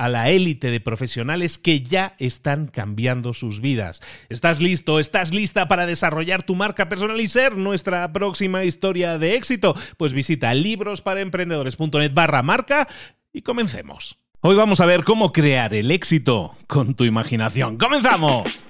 a la élite de profesionales que ya están cambiando sus vidas. ¿Estás listo? ¿Estás lista para desarrollar tu marca personal y ser nuestra próxima historia de éxito? Pues visita librosparaemprendedores.net barra marca y comencemos. Hoy vamos a ver cómo crear el éxito con tu imaginación. ¡Comenzamos!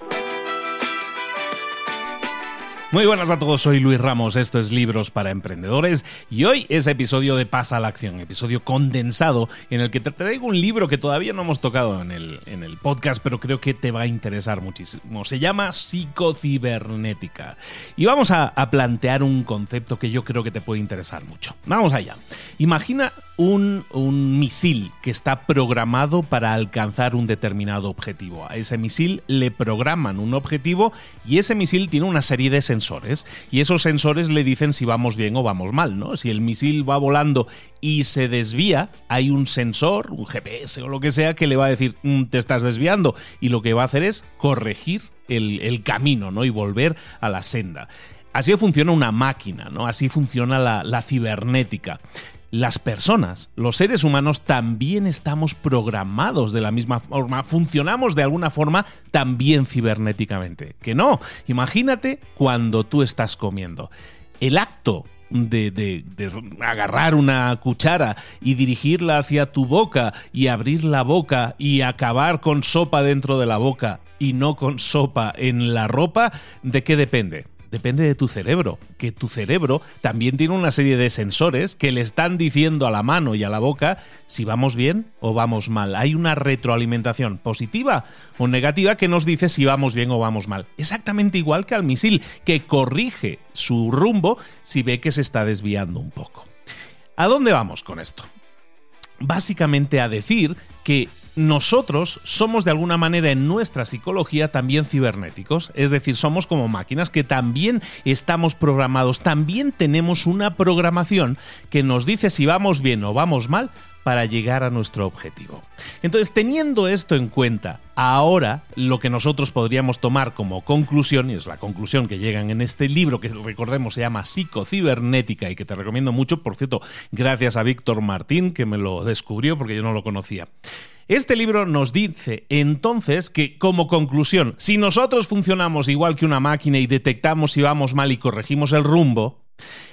Muy buenas a todos, soy Luis Ramos, esto es Libros para Emprendedores y hoy es episodio de Pasa a la Acción, episodio condensado en el que te traigo un libro que todavía no hemos tocado en el, en el podcast, pero creo que te va a interesar muchísimo. Se llama Psicocibernética y vamos a, plantear un concepto que yo creo que te puede interesar mucho. Vamos allá. Imagina un, un, misil que está programado para alcanzar un determinado objetivo. A ese misil le programan un objetivo y ese misil tiene una serie de sensores y esos sensores le dicen si vamos bien o vamos mal, ¿no? Si el misil va volando y se desvía, hay un sensor, un GPS o lo que sea que le va a decir mm, te estás desviando y lo que va a hacer es corregir el, camino, ¿no? Y volver a la senda. Así funciona una máquina, ¿no? Así funciona la cibernética las personas, los seres humanos, también estamos programados de la misma forma, funcionamos de alguna forma también cibernéticamente. Que no, imagínate cuando tú estás comiendo. El acto de, de, agarrar una cuchara y dirigirla hacia tu boca y abrir la boca y acabar con sopa dentro de la boca y no con sopa en la ropa, ¿de qué depende? Depende de tu cerebro, que tu cerebro también tiene una serie de sensores que le están diciendo a la mano y a la boca si vamos bien o vamos mal. Hay una retroalimentación positiva o negativa que nos dice si vamos bien o vamos mal. Exactamente igual que al misil, que corrige su rumbo si ve que se está desviando un poco. ¿A dónde vamos con esto? Básicamente a decir que nosotros somos de alguna manera en nuestra psicología también cibernéticos, es decir, somos como máquinas que también estamos programados, también tenemos una programación que nos dice si vamos bien o vamos mal para llegar a nuestro objetivo. Entonces, teniendo esto en cuenta, ahora lo que nosotros podríamos tomar como conclusión, y es la conclusión que llegan en este libro, que recordemos se llama Psicocibernética y que te recomiendo mucho, por cierto, gracias a Víctor Martín, que me lo descubrió porque yo no lo conocía. Este libro nos dice entonces que, como conclusión, si nosotros funcionamos igual que una máquina y detectamos si vamos mal y corregimos el rumbo,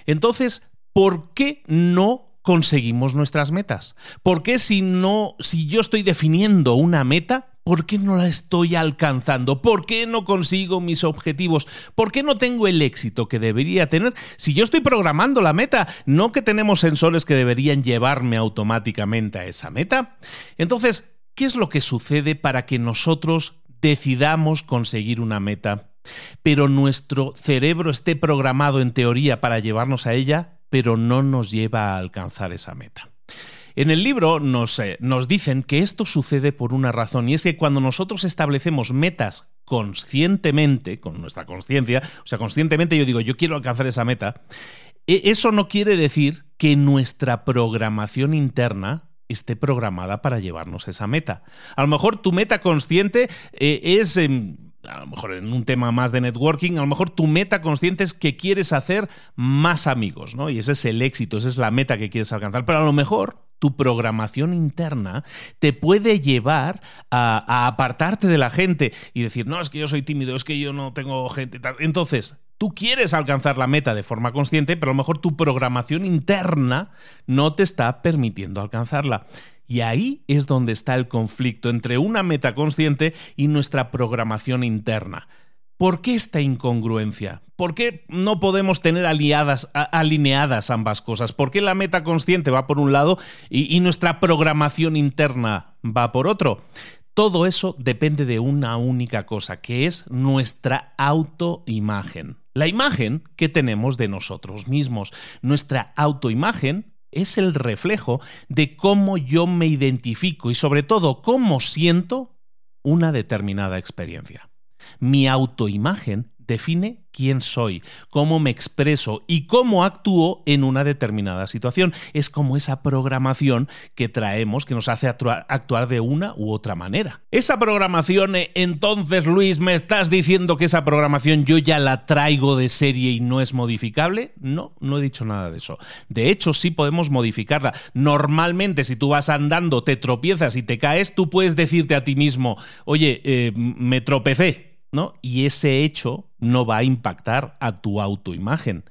entonces, ¿por qué no conseguimos nuestras metas? ¿Por qué si no, si yo estoy definiendo una meta, ¿Por qué no la estoy alcanzando? ¿Por qué no consigo mis objetivos? ¿Por qué no tengo el éxito que debería tener? Si yo estoy programando la meta, no que tenemos sensores que deberían llevarme automáticamente a esa meta. Entonces, ¿qué es lo que sucede para que nosotros decidamos conseguir una meta, pero nuestro cerebro esté programado en teoría para llevarnos a ella, pero no nos lleva a alcanzar esa meta? En el libro nos, eh, nos dicen que esto sucede por una razón, y es que cuando nosotros establecemos metas conscientemente, con nuestra conciencia, o sea, conscientemente yo digo, yo quiero alcanzar esa meta, e, eso no quiere decir que nuestra programación interna esté programada para llevarnos esa meta. A lo mejor tu meta consciente eh, es... a lo mejor en un tema más de networking, a lo mejor tu meta consciente es que quieres hacer más amigos, ¿no? Y ese es el éxito, esa es la meta que quieres alcanzar. Pero a lo mejor tu programación interna te puede llevar a, apartarte de la gente y decir, no, es que yo soy tímido, es que yo no tengo gente. Entonces, tú quieres alcanzar la meta de forma consciente, pero a lo mejor tu programación interna no te está permitiendo alcanzarla. Y ahí es donde está el conflicto entre una meta consciente y nuestra programación interna. ¿Por qué esta incongruencia? ¿Por qué no podemos tener aliadas, alineadas ambas cosas? ¿Por qué la meta consciente va por un lado y, y nuestra programación interna va por otro? Todo eso depende de una única cosa, que es nuestra autoimagen. La imagen que tenemos de nosotros mismos. Nuestra autoimagen es el reflejo de cómo yo me identifico y sobre todo cómo siento una determinada experiencia. Mi autoimagen define quién soy, cómo me expreso y cómo actúo en una determinada situación. Es como esa programación que traemos que nos hace actuar de una u otra manera. Esa programación, eh, entonces Luis, ¿me estás diciendo que esa programación yo ya la traigo de serie y no es modificable? No, no he dicho nada de eso. De hecho, sí podemos modificarla. Normalmente, si tú vas andando, te tropiezas y te caes, tú puedes decirte a ti mismo, oye, eh, me tropecé, Y ese hecho no va a impactar a tu autoimagen.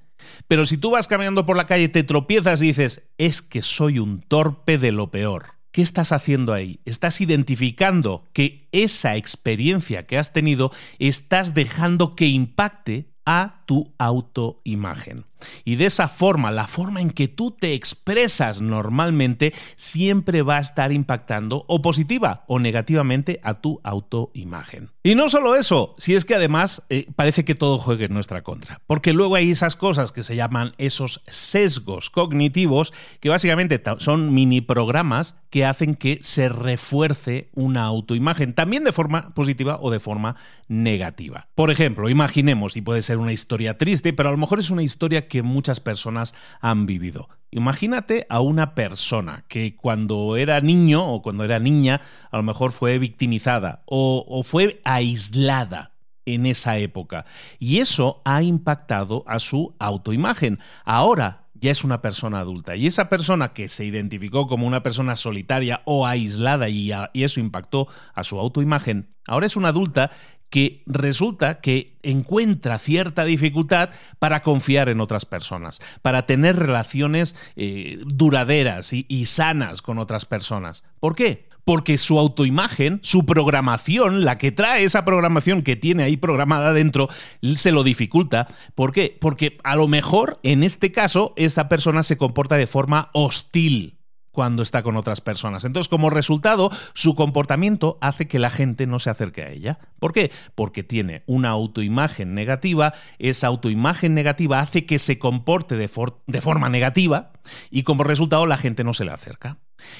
Pero si tú vas caminando por la calle, te tropiezas y dices, es que soy un torpe de lo peor. ¿Qué estás haciendo ahí? Estás identificando que esa experiencia que has tenido estás dejando que impacte a tu autoimagen. Y de esa forma, la forma en que tú te expresas normalmente siempre va a estar impactando o positiva o negativamente a tu autoimagen. Y no solo eso, si es que además eh, parece que todo juegue en nuestra contra, porque luego hay esas cosas que se llaman esos sesgos cognitivos, que básicamente son mini programas que hacen que se refuerce una autoimagen, también de forma positiva o de forma negativa. Por ejemplo, imaginemos, y puede ser una historia triste, pero a lo mejor es una historia que muchas personas han vivido. Imagínate a una persona que cuando era niño o cuando era niña a lo mejor fue victimizada o, fue aislada en esa época. Y eso ha impactado a su autoimagen. Ahora ya es una persona adulta. Y esa persona que se identificó como una persona solitaria o aislada y, eso impactó a su autoimagen, ahora es una adulta que resulta que encuentra cierta dificultad para confiar en otras personas, para tener relaciones eh, duraderas y, y sanas con otras personas. ¿Por qué? porque su autoimagen, su programación, la que trae esa programación que tiene ahí programada dentro, se lo dificulta. ¿Por qué? Porque a lo mejor en este caso esa persona se comporta de forma hostil cuando está con otras personas. Entonces, como resultado, su comportamiento hace que la gente no se acerque a ella. ¿Por qué? Porque tiene una autoimagen negativa, esa autoimagen negativa hace que se comporte de, forma negativa y como resultado la gente no se le acerca.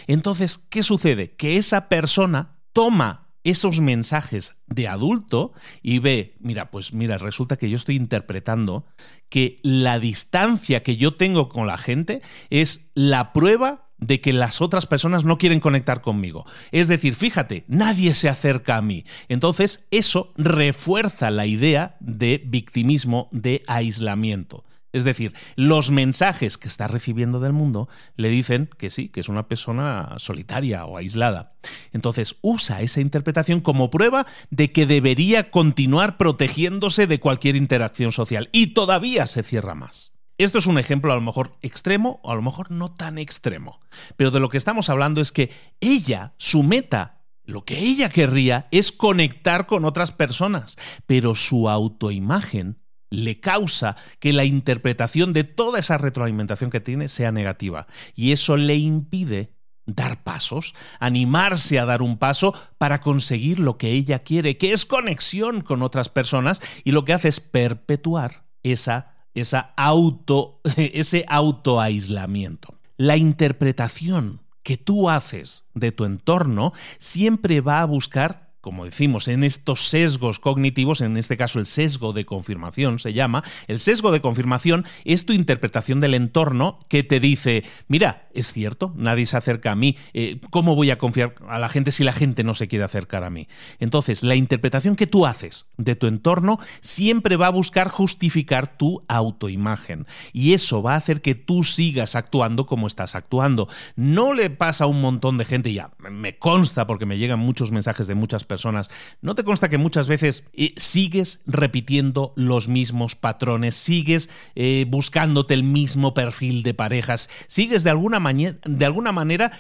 Entonces, ¿qué sucede? Que esa persona toma esos mensajes de adulto y ve, mira, pues mira, resulta que yo estoy interpretando que la distancia que yo tengo con la gente es la prueba de que las otras personas no quieren conectar conmigo. Es decir, fíjate, nadie se acerca a mí. Entonces, eso refuerza la idea de victimismo, de aislamiento. Es decir, los mensajes que está recibiendo del mundo le dicen que sí, que es una persona solitaria o aislada. Entonces usa esa interpretación como prueba de que debería continuar protegiéndose de cualquier interacción social y todavía se cierra más. Esto es un ejemplo a lo mejor extremo o a lo mejor no tan extremo. Pero de lo que estamos hablando es que ella, su meta, lo que ella querría es conectar con otras personas, pero su autoimagen le causa que la interpretación de toda esa retroalimentación que tiene sea negativa. Y eso le impide dar pasos, animarse a dar un paso para conseguir lo que ella quiere, que es conexión con otras personas, y lo que hace es perpetuar esa esa auto, ese autoaislamiento. La interpretación que tú haces de tu entorno siempre va a buscar como decimos, en estos sesgos cognitivos, en este caso el sesgo de confirmación se llama, el sesgo de confirmación es tu interpretación del entorno que te dice, mira, es cierto, nadie se acerca a mí, eh, ¿cómo voy a confiar a la gente si la gente no se quiere acercar a mí? Entonces, la interpretación que tú haces de tu entorno siempre va a buscar justificar tu autoimagen y eso va a hacer que tú sigas actuando como estás actuando. No le pasa a un montón de gente, ya me consta porque me llegan muchos mensajes de muchas personas, personas, ¿no te consta que muchas veces eh, sigues repitiendo los mismos patrones, sigues eh, buscándote el mismo perfil de parejas, sigues de alguna, de alguna manera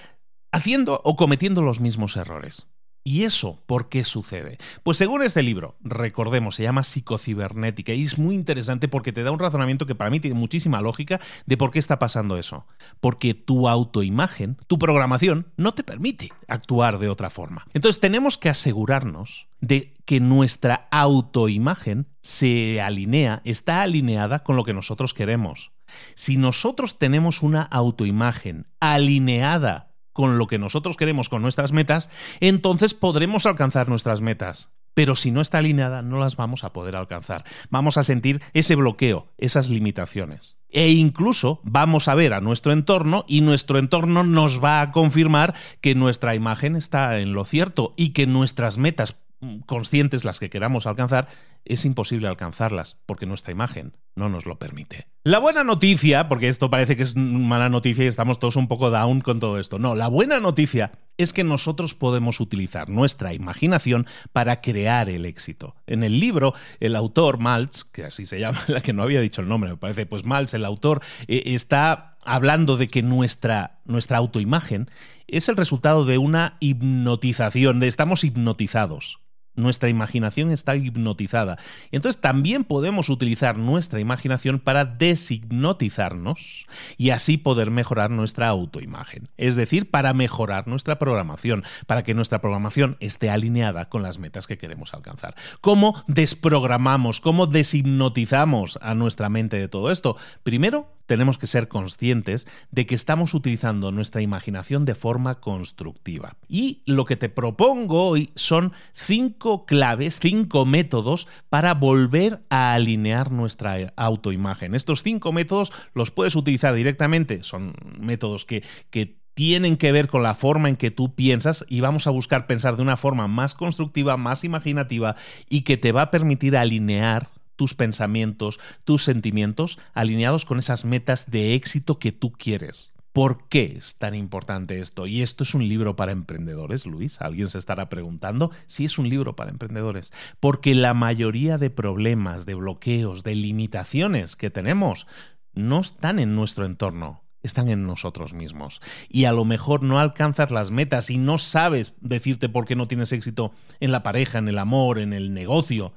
haciendo o cometiendo los mismos errores? ¿Y eso por qué sucede? Pues según este libro, recordemos, se llama psicocibernética y es muy interesante porque te da un razonamiento que para mí tiene muchísima lógica de por qué está pasando eso. Porque tu autoimagen, tu programación, no te permite actuar de otra forma. Entonces tenemos que asegurarnos de que nuestra autoimagen se alinea, está alineada con lo que nosotros queremos. Si nosotros tenemos una autoimagen alineada con lo que nosotros queremos, con nuestras metas, entonces podremos alcanzar nuestras metas. Pero si no está alineada, no las vamos a poder alcanzar. Vamos a sentir ese bloqueo, esas limitaciones. E incluso vamos a ver a nuestro entorno y nuestro entorno nos va a confirmar que nuestra imagen está en lo cierto y que nuestras metas conscientes, las que queramos alcanzar, es imposible alcanzarlas porque nuestra imagen no nos lo permite. La buena noticia, porque esto parece que es mala noticia y estamos todos un poco down con todo esto, no, la buena noticia es que nosotros podemos utilizar nuestra imaginación para crear el éxito. En el libro, el autor Maltz, que así se llama, la que no había dicho el nombre, me parece, pues Maltz, el autor, eh, está hablando de que nuestra, nuestra autoimagen es el resultado de una hipnotización, de estamos hipnotizados nuestra imaginación está hipnotizada. Y entonces también podemos utilizar nuestra imaginación para deshipnotizarnos y así poder mejorar nuestra autoimagen. Es decir, para mejorar nuestra programación, para que nuestra programación esté alineada con las metas que queremos alcanzar. ¿Cómo desprogramamos, cómo deshipnotizamos a nuestra mente de todo esto? Primero, tenemos que ser conscientes de que estamos utilizando nuestra imaginación de forma constructiva. Y lo que te propongo hoy son cinco claves, cinco métodos para volver a alinear nuestra autoimagen. Estos cinco métodos los puedes utilizar directamente, son métodos que, que tienen que ver con la forma en que tú piensas y vamos a buscar pensar de una forma más constructiva, más imaginativa y que te va a permitir alinear tus pensamientos, tus sentimientos alineados con esas metas de éxito que tú quieres. ¿Por qué es tan importante esto? Y esto es un libro para emprendedores, Luis. Alguien se estará preguntando si es un libro para emprendedores. Porque la mayoría de problemas, de bloqueos, de limitaciones que tenemos no están en nuestro entorno, están en nosotros mismos. Y a lo mejor no alcanzas las metas y no sabes decirte por qué no tienes éxito en la pareja, en el amor, en el negocio.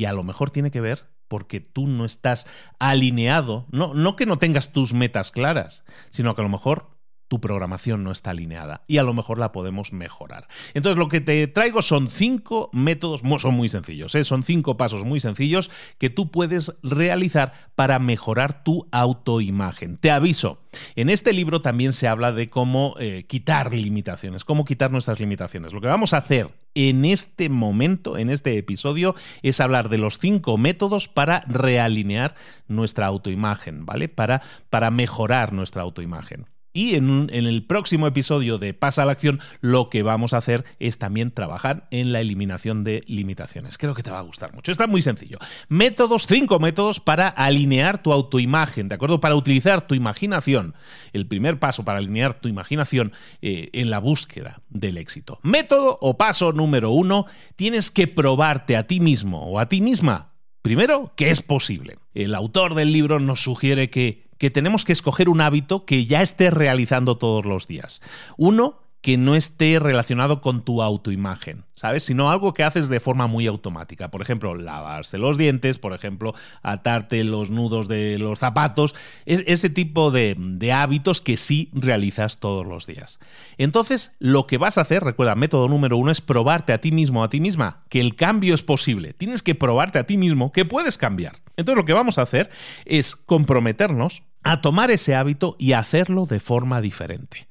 Y a lo mejor tiene que ver porque tú no estás alineado, no, no que no tengas tus metas claras, sino que a lo mejor tu programación no está alineada y a lo mejor la podemos mejorar. Entonces lo que te traigo son cinco métodos, son muy sencillos, ¿eh? son cinco pasos muy sencillos que tú puedes realizar para mejorar tu autoimagen. Te aviso, en este libro también se habla de cómo eh, quitar limitaciones, cómo quitar nuestras limitaciones. Lo que vamos a hacer en este momento, en este episodio, es hablar de los cinco métodos para realinear nuestra autoimagen, ¿vale? Para, para mejorar nuestra autoimagen. Y en, el próximo episodio de Pasa a la acción, lo que vamos a hacer es también trabajar en la eliminación de limitaciones. Creo que te va a gustar mucho. Está muy sencillo. Métodos, cinco métodos para alinear tu autoimagen, ¿de acuerdo? Para utilizar tu imaginación. El primer paso para alinear tu imaginación eh, en la búsqueda del éxito. Método o paso número uno, tienes que probarte a ti mismo o a ti misma. Primero, que es posible. El autor del libro nos sugiere que que tenemos que escoger un hábito que ya estés realizando todos los días. Uno, que no esté relacionado con tu autoimagen, ¿sabes? Sino algo que haces de forma muy automática. Por ejemplo, lavarse los dientes, por ejemplo, atarte los nudos de los zapatos, es ese tipo de, de, hábitos que sí realizas todos los días. Entonces, lo que vas a hacer, recuerda, método número uno es probarte a ti mismo, a ti misma, que el cambio es posible. Tienes que probarte a ti mismo que puedes cambiar. Entonces, lo que vamos a hacer es comprometernos a tomar ese hábito y hacerlo de forma diferente.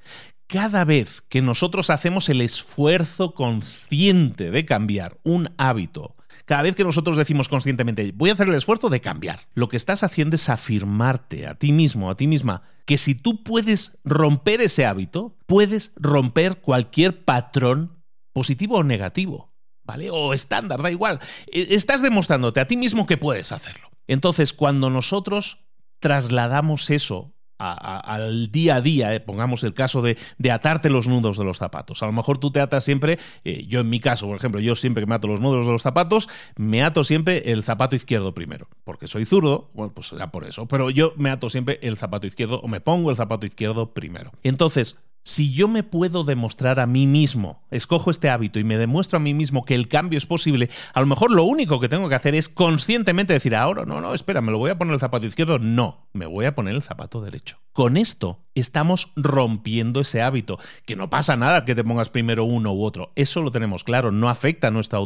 Cada vez que nosotros hacemos el esfuerzo consciente de cambiar un hábito, cada vez que nosotros decimos conscientemente, voy a hacer el esfuerzo de cambiar, lo que estás haciendo es afirmarte a ti mismo, a ti misma, que si tú puedes romper ese hábito, puedes romper cualquier patrón positivo o negativo, ¿vale? O estándar, da igual. E, estás demostrándote a ti mismo que puedes hacerlo. Entonces, cuando nosotros trasladamos eso al día a día, eh, pongamos el caso de, atarte los nudos de los zapatos. A lo mejor tú te atas siempre, eh, yo en mi caso, por ejemplo, yo siempre que me ato los nudos de los zapatos, me ato siempre el zapato izquierdo primero, porque soy zurdo, bueno, pues ya por eso, pero yo me ato siempre el zapato izquierdo o me pongo el zapato izquierdo primero. Entonces, si yo me puedo demostrar a mí mismo, escojo este hábito y me demuestro a mí mismo que el cambio es posible, a lo mejor lo único que tengo que hacer es conscientemente decir, ahora no, no, espera, me lo voy a poner el zapato izquierdo. No, me voy a poner el zapato derecho. Con esto estamos rompiendo ese hábito, que no pasa nada que te pongas primero uno u otro, eso lo tenemos claro, no afecta a nuestra,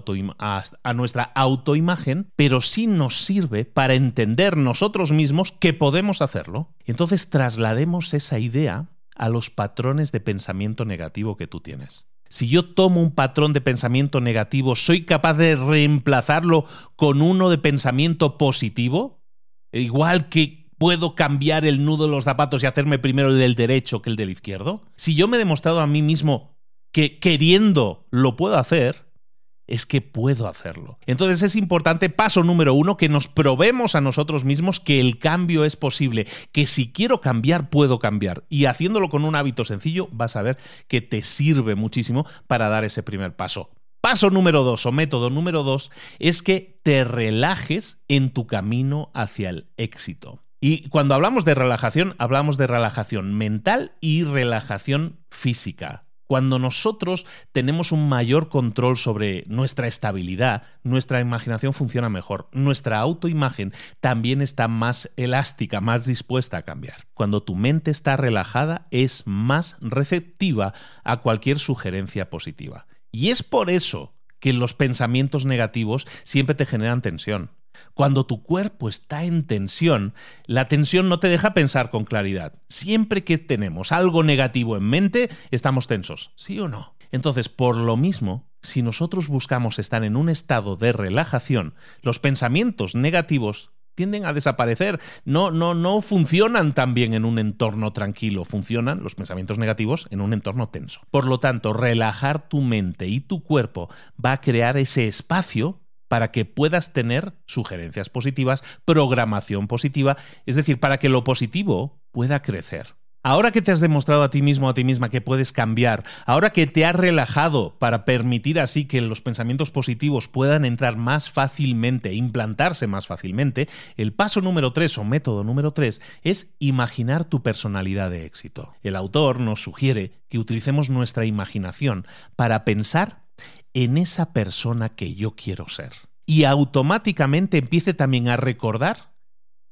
nuestra autoimagen, pero sí nos sirve para entender nosotros mismos que podemos hacerlo. Entonces traslademos esa idea a los patrones de pensamiento negativo que tú tienes. Si yo tomo un patrón de pensamiento negativo, ¿soy capaz de reemplazarlo con uno de pensamiento positivo? Igual que puedo cambiar el nudo de los zapatos y hacerme primero el del derecho que el del izquierdo. Si yo me he demostrado a mí mismo que queriendo lo puedo hacer, es que puedo hacerlo. Entonces es importante, paso número uno, que nos probemos a nosotros mismos que el cambio es posible, que si quiero cambiar, puedo cambiar. Y haciéndolo con un hábito sencillo, vas a ver que te sirve muchísimo para dar ese primer paso. Paso número dos o método número dos es que te relajes en tu camino hacia el éxito. Y cuando hablamos de relajación, hablamos de relajación mental y relajación física. Cuando nosotros tenemos un mayor control sobre nuestra estabilidad, nuestra imaginación funciona mejor. Nuestra autoimagen también está más elástica, más dispuesta a cambiar. Cuando tu mente está relajada, es más receptiva a cualquier sugerencia positiva. Y es por eso que los pensamientos negativos siempre te generan tensión. Cuando tu cuerpo está en tensión, la tensión no te deja pensar con claridad. Siempre que tenemos algo negativo en mente, estamos tensos, ¿sí o no? Entonces, por lo mismo, si nosotros buscamos estar en un estado de relajación, los pensamientos negativos tienden a desaparecer. No, no, no funcionan tan bien en un entorno tranquilo. Funcionan los pensamientos negativos en un entorno tenso. Por lo tanto, relajar tu mente y tu cuerpo va a crear ese espacio para que puedas tener sugerencias positivas, programación positiva, es decir, para que lo positivo pueda crecer. Ahora que te has demostrado a ti mismo a ti misma que puedes cambiar, ahora que te has relajado para permitir así que los pensamientos positivos puedan entrar más fácilmente, implantarse más fácilmente, el paso número tres o método número tres es imaginar tu personalidad de éxito. El autor nos sugiere que utilicemos nuestra imaginación para pensar en esa persona que yo quiero ser. Y automáticamente empiece también a recordar,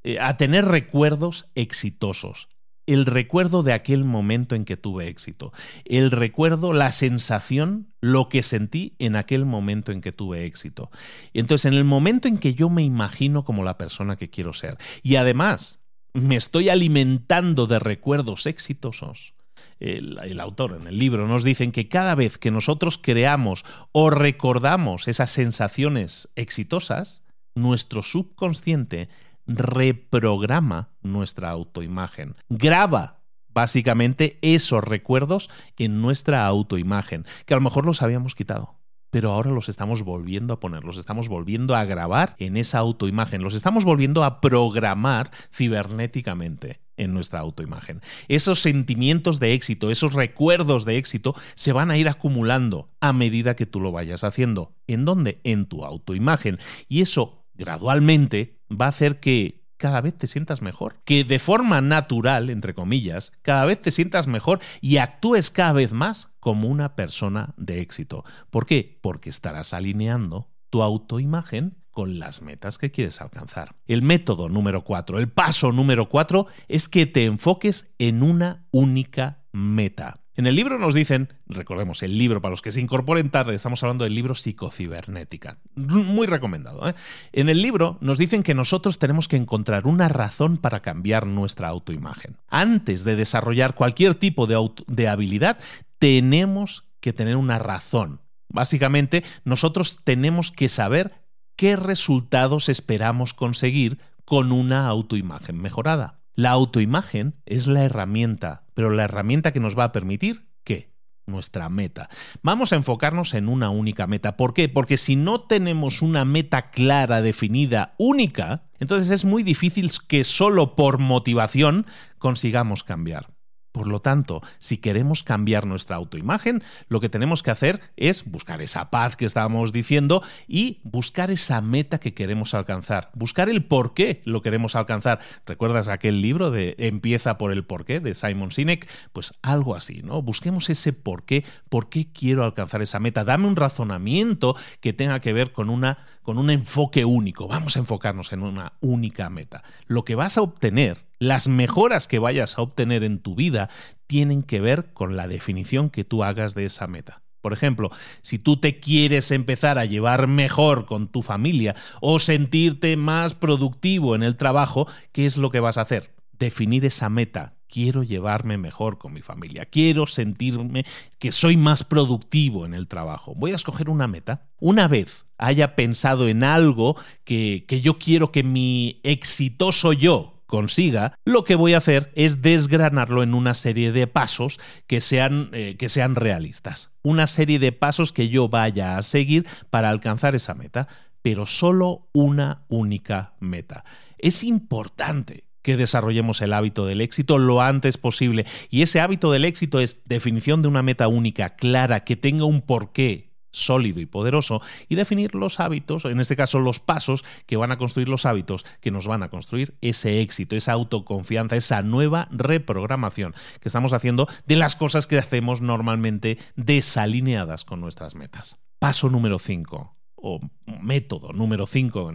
eh, a tener recuerdos exitosos. El recuerdo de aquel momento en que tuve éxito. El recuerdo, la sensación, lo que sentí en aquel momento en que tuve éxito. Entonces, en el momento en que yo me imagino como la persona que quiero ser, y además me estoy alimentando de recuerdos exitosos, el, autor en el libro nos dicen que cada vez que nosotros creamos o recordamos esas sensaciones exitosas, nuestro subconsciente reprograma nuestra autoimagen, graba básicamente esos recuerdos en nuestra autoimagen, que a lo mejor los habíamos quitado pero ahora los estamos volviendo a poner, los estamos volviendo a grabar en esa autoimagen, los estamos volviendo a programar cibernéticamente en nuestra autoimagen. Esos sentimientos de éxito, esos recuerdos de éxito se van a ir acumulando a medida que tú lo vayas haciendo. ¿En dónde? En tu autoimagen. Y eso gradualmente va a hacer que cada vez te sientas mejor, que de forma natural, entre comillas, cada vez te sientas mejor y actúes cada vez más como una persona de éxito. ¿Por qué? Porque estarás alineando tu autoimagen con las metas que quieres alcanzar. El método número cuatro, el paso número cuatro es que te enfoques en una única meta. En el libro nos dicen, recordemos, el libro para los que se incorporen tarde, estamos hablando del libro Psicocibernética, muy recomendado. ¿eh? En el libro nos dicen que nosotros tenemos que encontrar una razón para cambiar nuestra autoimagen. Antes de desarrollar cualquier tipo de, de habilidad, tenemos que tener una razón. Básicamente, nosotros tenemos que saber qué resultados esperamos conseguir con una autoimagen mejorada. La autoimagen es la herramienta, pero la herramienta que nos va a permitir ¿qué? Nuestra meta. Vamos a enfocarnos en una única meta. ¿Por qué? Porque si no tenemos una meta clara, definida, única, entonces es muy difícil que solo por motivación consigamos cambiar. Por lo tanto, si queremos cambiar nuestra autoimagen, lo que tenemos que hacer es buscar esa paz que estábamos diciendo y buscar esa meta que queremos alcanzar, buscar el por qué lo queremos alcanzar. ¿Recuerdas aquel libro de Empieza por el por qué de Simon Sinek? Pues algo así, ¿no? Busquemos ese por qué, por qué quiero alcanzar esa meta. Dame un razonamiento que tenga que ver con una con un enfoque único. Vamos a enfocarnos en una única meta. Lo que vas a obtener las mejoras que vayas a obtener en tu vida tienen que ver con la definición que tú hagas de esa meta. Por ejemplo, si tú te quieres empezar a llevar mejor con tu familia o sentirte más productivo en el trabajo, ¿qué es lo que vas a hacer? Definir esa meta. Quiero llevarme mejor con mi familia. Quiero sentirme que soy más productivo en el trabajo. Voy a escoger una meta. Una vez haya pensado en algo que, que yo quiero que mi exitoso yo consiga, lo que voy a hacer es desgranarlo en una serie de pasos que sean, eh, que sean realistas. Una serie de pasos que yo vaya a seguir para alcanzar esa meta, pero solo una única meta. Es importante que desarrollemos el hábito del éxito lo antes posible. Y ese hábito del éxito es definición de una meta única, clara, que tenga un porqué, sólido y poderoso y definir los hábitos, en este caso los pasos que van a construir los hábitos que nos van a construir ese éxito, esa autoconfianza, esa nueva reprogramación que estamos haciendo de las cosas que hacemos normalmente desalineadas con nuestras metas. Paso número 5 o método número 5,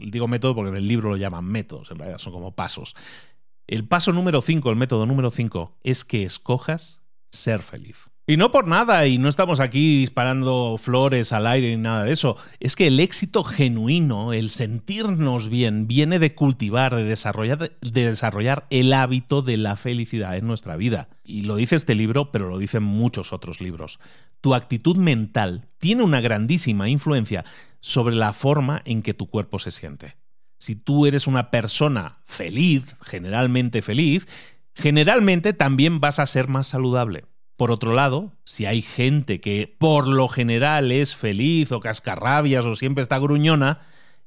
digo método porque en el libro lo llaman métodos, en realidad son como pasos. El paso número 5, el método número 5 es que escojas ser feliz. Y no por nada, y no estamos aquí disparando flores al aire ni nada de eso. Es que el éxito genuino, el sentirnos bien, viene de cultivar, de desarrollar, de desarrollar el hábito de la felicidad en nuestra vida. Y lo dice este libro, pero lo dicen muchos otros libros. Tu actitud mental tiene una grandísima influencia sobre la forma en que tu cuerpo se siente. Si tú eres una persona feliz, generalmente feliz, generalmente también vas a ser más saludable. Por otro lado, si hay gente que por lo general es feliz o cascarrabias o siempre está gruñona,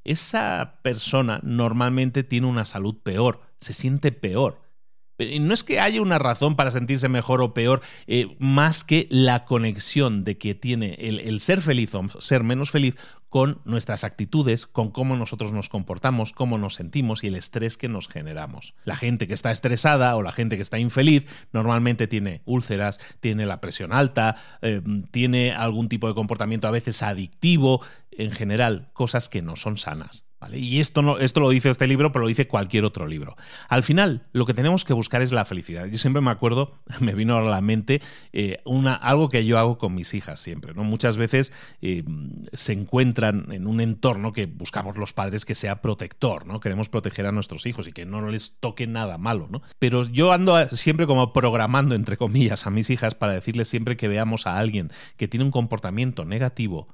esa persona normalmente tiene una salud peor, se siente peor. No es que haya una razón para sentirse mejor o peor, eh, más que la conexión de que tiene el, el ser feliz o ser menos feliz con nuestras actitudes, con cómo nosotros nos comportamos, cómo nos sentimos y el estrés que nos generamos. La gente que está estresada o la gente que está infeliz normalmente tiene úlceras, tiene la presión alta, eh, tiene algún tipo de comportamiento a veces adictivo, en general cosas que no son sanas. Y esto, no, esto lo dice este libro, pero lo dice cualquier otro libro. Al final, lo que tenemos que buscar es la felicidad. Yo siempre me acuerdo, me vino a la mente eh, una, algo que yo hago con mis hijas siempre. ¿no? Muchas veces eh, se encuentran en un entorno que buscamos los padres que sea protector, ¿no? Queremos proteger a nuestros hijos y que no les toque nada malo, ¿no? Pero yo ando siempre como programando, entre comillas, a mis hijas para decirles siempre que veamos a alguien que tiene un comportamiento negativo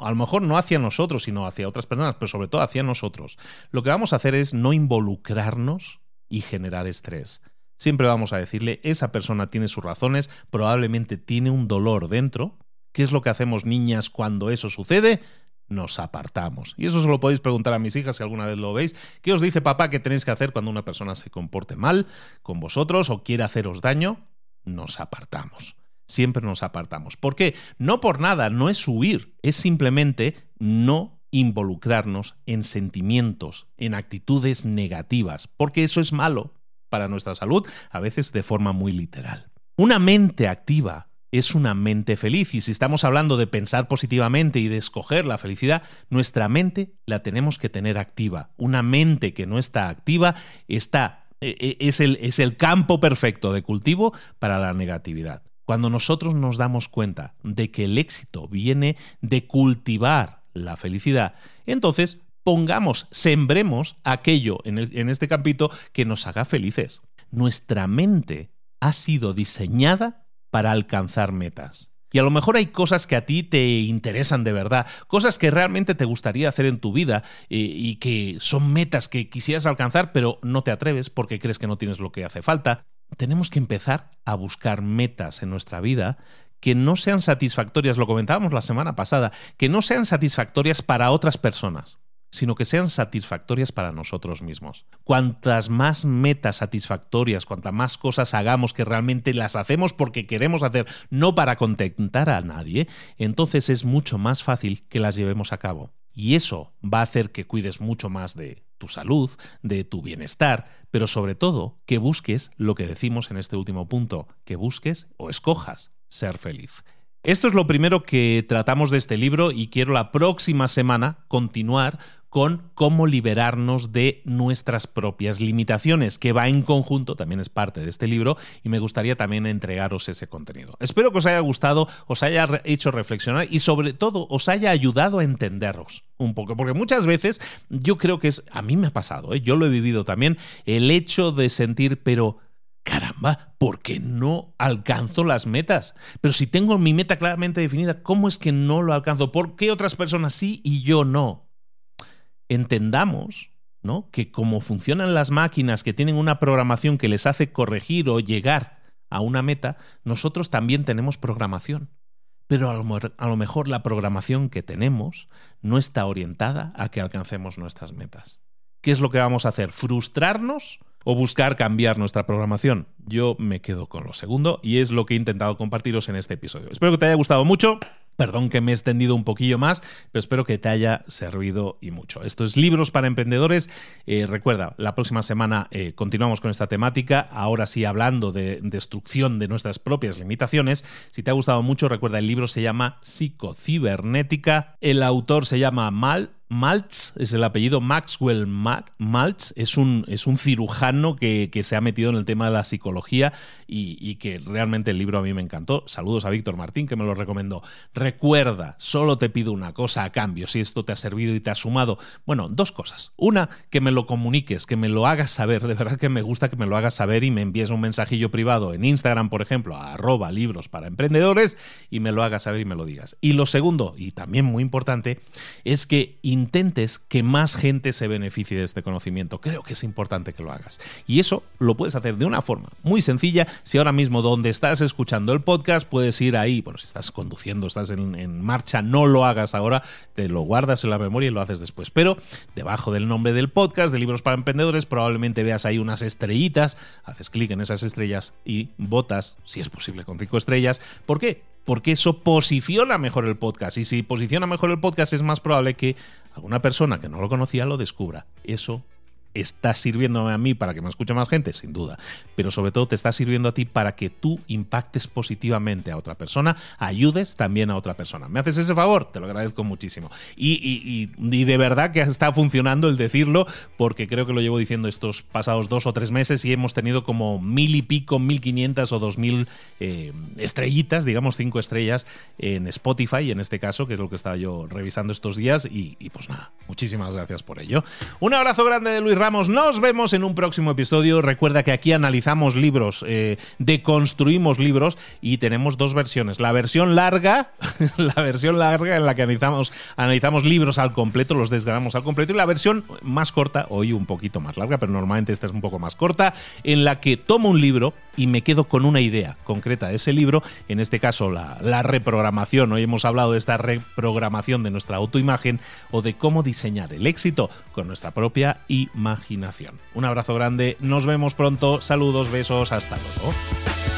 a lo mejor no hacia nosotros, sino hacia otras personas, pero sobre todo hacia nosotros. Lo que vamos a hacer es no involucrarnos y generar estrés. Siempre vamos a decirle, esa persona tiene sus razones, probablemente tiene un dolor dentro. ¿Qué es lo que hacemos niñas cuando eso sucede? Nos apartamos. Y eso se lo podéis preguntar a mis hijas si alguna vez lo veis. ¿Qué os dice papá que tenéis que hacer cuando una persona se comporte mal con vosotros o quiere haceros daño? Nos apartamos siempre nos apartamos. ¿Por qué? No por nada, no es huir, es simplemente no involucrarnos en sentimientos, en actitudes negativas, porque eso es malo para nuestra salud, a veces de forma muy literal. Una mente activa es una mente feliz y si estamos hablando de pensar positivamente y de escoger la felicidad, nuestra mente la tenemos que tener activa. Una mente que no está activa está, e, e, es, el, es el campo perfecto de cultivo para la negatividad. Cuando nosotros nos damos cuenta de que el éxito viene de cultivar la felicidad, entonces pongamos, sembremos aquello en, este campito que nos haga felices. Nuestra mente ha sido diseñada para alcanzar metas. Y a lo mejor hay cosas que a ti te interesan de verdad, cosas que realmente te gustaría hacer en tu vida eh, y que son metas que quisieras alcanzar, pero no te atreves porque crees que no tienes lo que hace falta. Tenemos que empezar a buscar metas en nuestra vida que no sean satisfactorias, lo comentábamos la semana pasada, que no sean satisfactorias para otras personas sino que sean satisfactorias para nosotros mismos. Cuantas más metas satisfactorias, cuantas más cosas hagamos que realmente las hacemos porque queremos hacer, no para contentar a nadie, entonces es mucho más fácil que las llevemos a cabo. Y eso va a hacer que cuides mucho más de tu salud, de tu bienestar, pero sobre todo que busques lo que decimos en este último punto, que busques o escojas ser feliz. Esto es lo primero que tratamos de este libro y quiero la próxima semana continuar con cómo liberarnos de nuestras propias limitaciones, que va en conjunto, también es parte de este libro, y me gustaría también entregaros ese contenido. Espero que os haya gustado, os haya hecho reflexionar y sobre todo os haya ayudado a entenderos un poco, porque muchas veces yo creo que es, a mí me ha pasado, ¿eh? yo lo he vivido también, el hecho de sentir, pero caramba, ¿por qué no alcanzo las metas? Pero si tengo mi meta claramente definida, ¿cómo es que no lo alcanzo? ¿Por qué otras personas sí y yo no? Entendamos ¿no? que como funcionan las máquinas que tienen una programación que les hace corregir o llegar a una meta, nosotros también tenemos programación. Pero a lo, a lo mejor la programación que tenemos no está orientada a que alcancemos nuestras metas. ¿Qué es lo que vamos a hacer? ¿Frustrarnos o buscar cambiar nuestra programación? Yo me quedo con lo segundo y es lo que he intentado compartiros en este episodio. Espero que te haya gustado mucho. Perdón que me he extendido un poquillo más, pero espero que te haya servido y mucho. Esto es Libros para Emprendedores. Eh, recuerda, la próxima semana eh, continuamos con esta temática, ahora sí hablando de destrucción de nuestras propias limitaciones. Si te ha gustado mucho, recuerda, el libro se llama Psicocibernética, el autor se llama Mal, Maltz es el apellido Maxwell Maltz, es un, es un cirujano que, se ha metido en el tema de la psicología y, que realmente el libro a mí me encantó. Saludos a Víctor Martín que me lo recomendó. Recuerda, solo te pido una cosa a cambio, si esto te ha servido y te ha sumado. Bueno, dos cosas. Una, que me lo comuniques, que me lo hagas saber. De verdad que me gusta que me lo hagas saber y me envíes un mensajillo privado en Instagram, por ejemplo, a arroba libros para emprendedores y me lo hagas saber y me lo digas. Y lo segundo, y también muy importante, es que intentes que más gente se beneficie de este conocimiento. Creo que es importante que lo hagas. Y eso lo puedes hacer de una forma muy sencilla. Si ahora mismo donde estás escuchando el podcast puedes ir ahí, bueno, si estás conduciendo, estás en, marcha, no lo hagas ahora, te lo guardas en la memoria y lo haces después. Pero debajo del nombre del podcast, de Libros para Emprendedores, probablemente veas ahí unas estrellitas, haces clic en esas estrellas y votas, si es posible, con cinco estrellas. ¿Por qué? Porque eso posiciona mejor el podcast. Y si posiciona mejor el podcast, es más probable que alguna persona que no lo conocía lo descubra. Eso está sirviéndome a mí para que me escuche más gente, sin duda, pero sobre todo te está sirviendo a ti para que tú impactes positivamente a otra persona, ayudes también a otra persona. ¿Me haces ese favor? Te lo agradezco muchísimo. Y, de verdad que está funcionando el decirlo, porque creo que lo llevo diciendo estos pasados dos o tres meses y hemos tenido como mil y pico, mil quinientas o dos mil eh, estrellitas, digamos cinco estrellas en Spotify, en este caso, que es lo que estaba yo revisando estos días, y, y pues nada, muchísimas gracias por ello. Un abrazo grande de Luis Ramos. Nos vemos en un próximo episodio. Recuerda que aquí analizamos libros, eh, deconstruimos libros y tenemos dos versiones. La versión larga, la versión larga en la que analizamos, analizamos libros al completo, los desgranamos al completo, y la versión más corta, hoy un poquito más larga, pero normalmente esta es un poco más corta, en la que tomo un libro y me quedo con una idea concreta de ese libro, en este caso la, la reprogramación. Hoy hemos hablado de esta reprogramación de nuestra autoimagen o de cómo diseñar el éxito con nuestra propia imaginación. Un abrazo grande, nos vemos pronto, saludos, besos, hasta luego.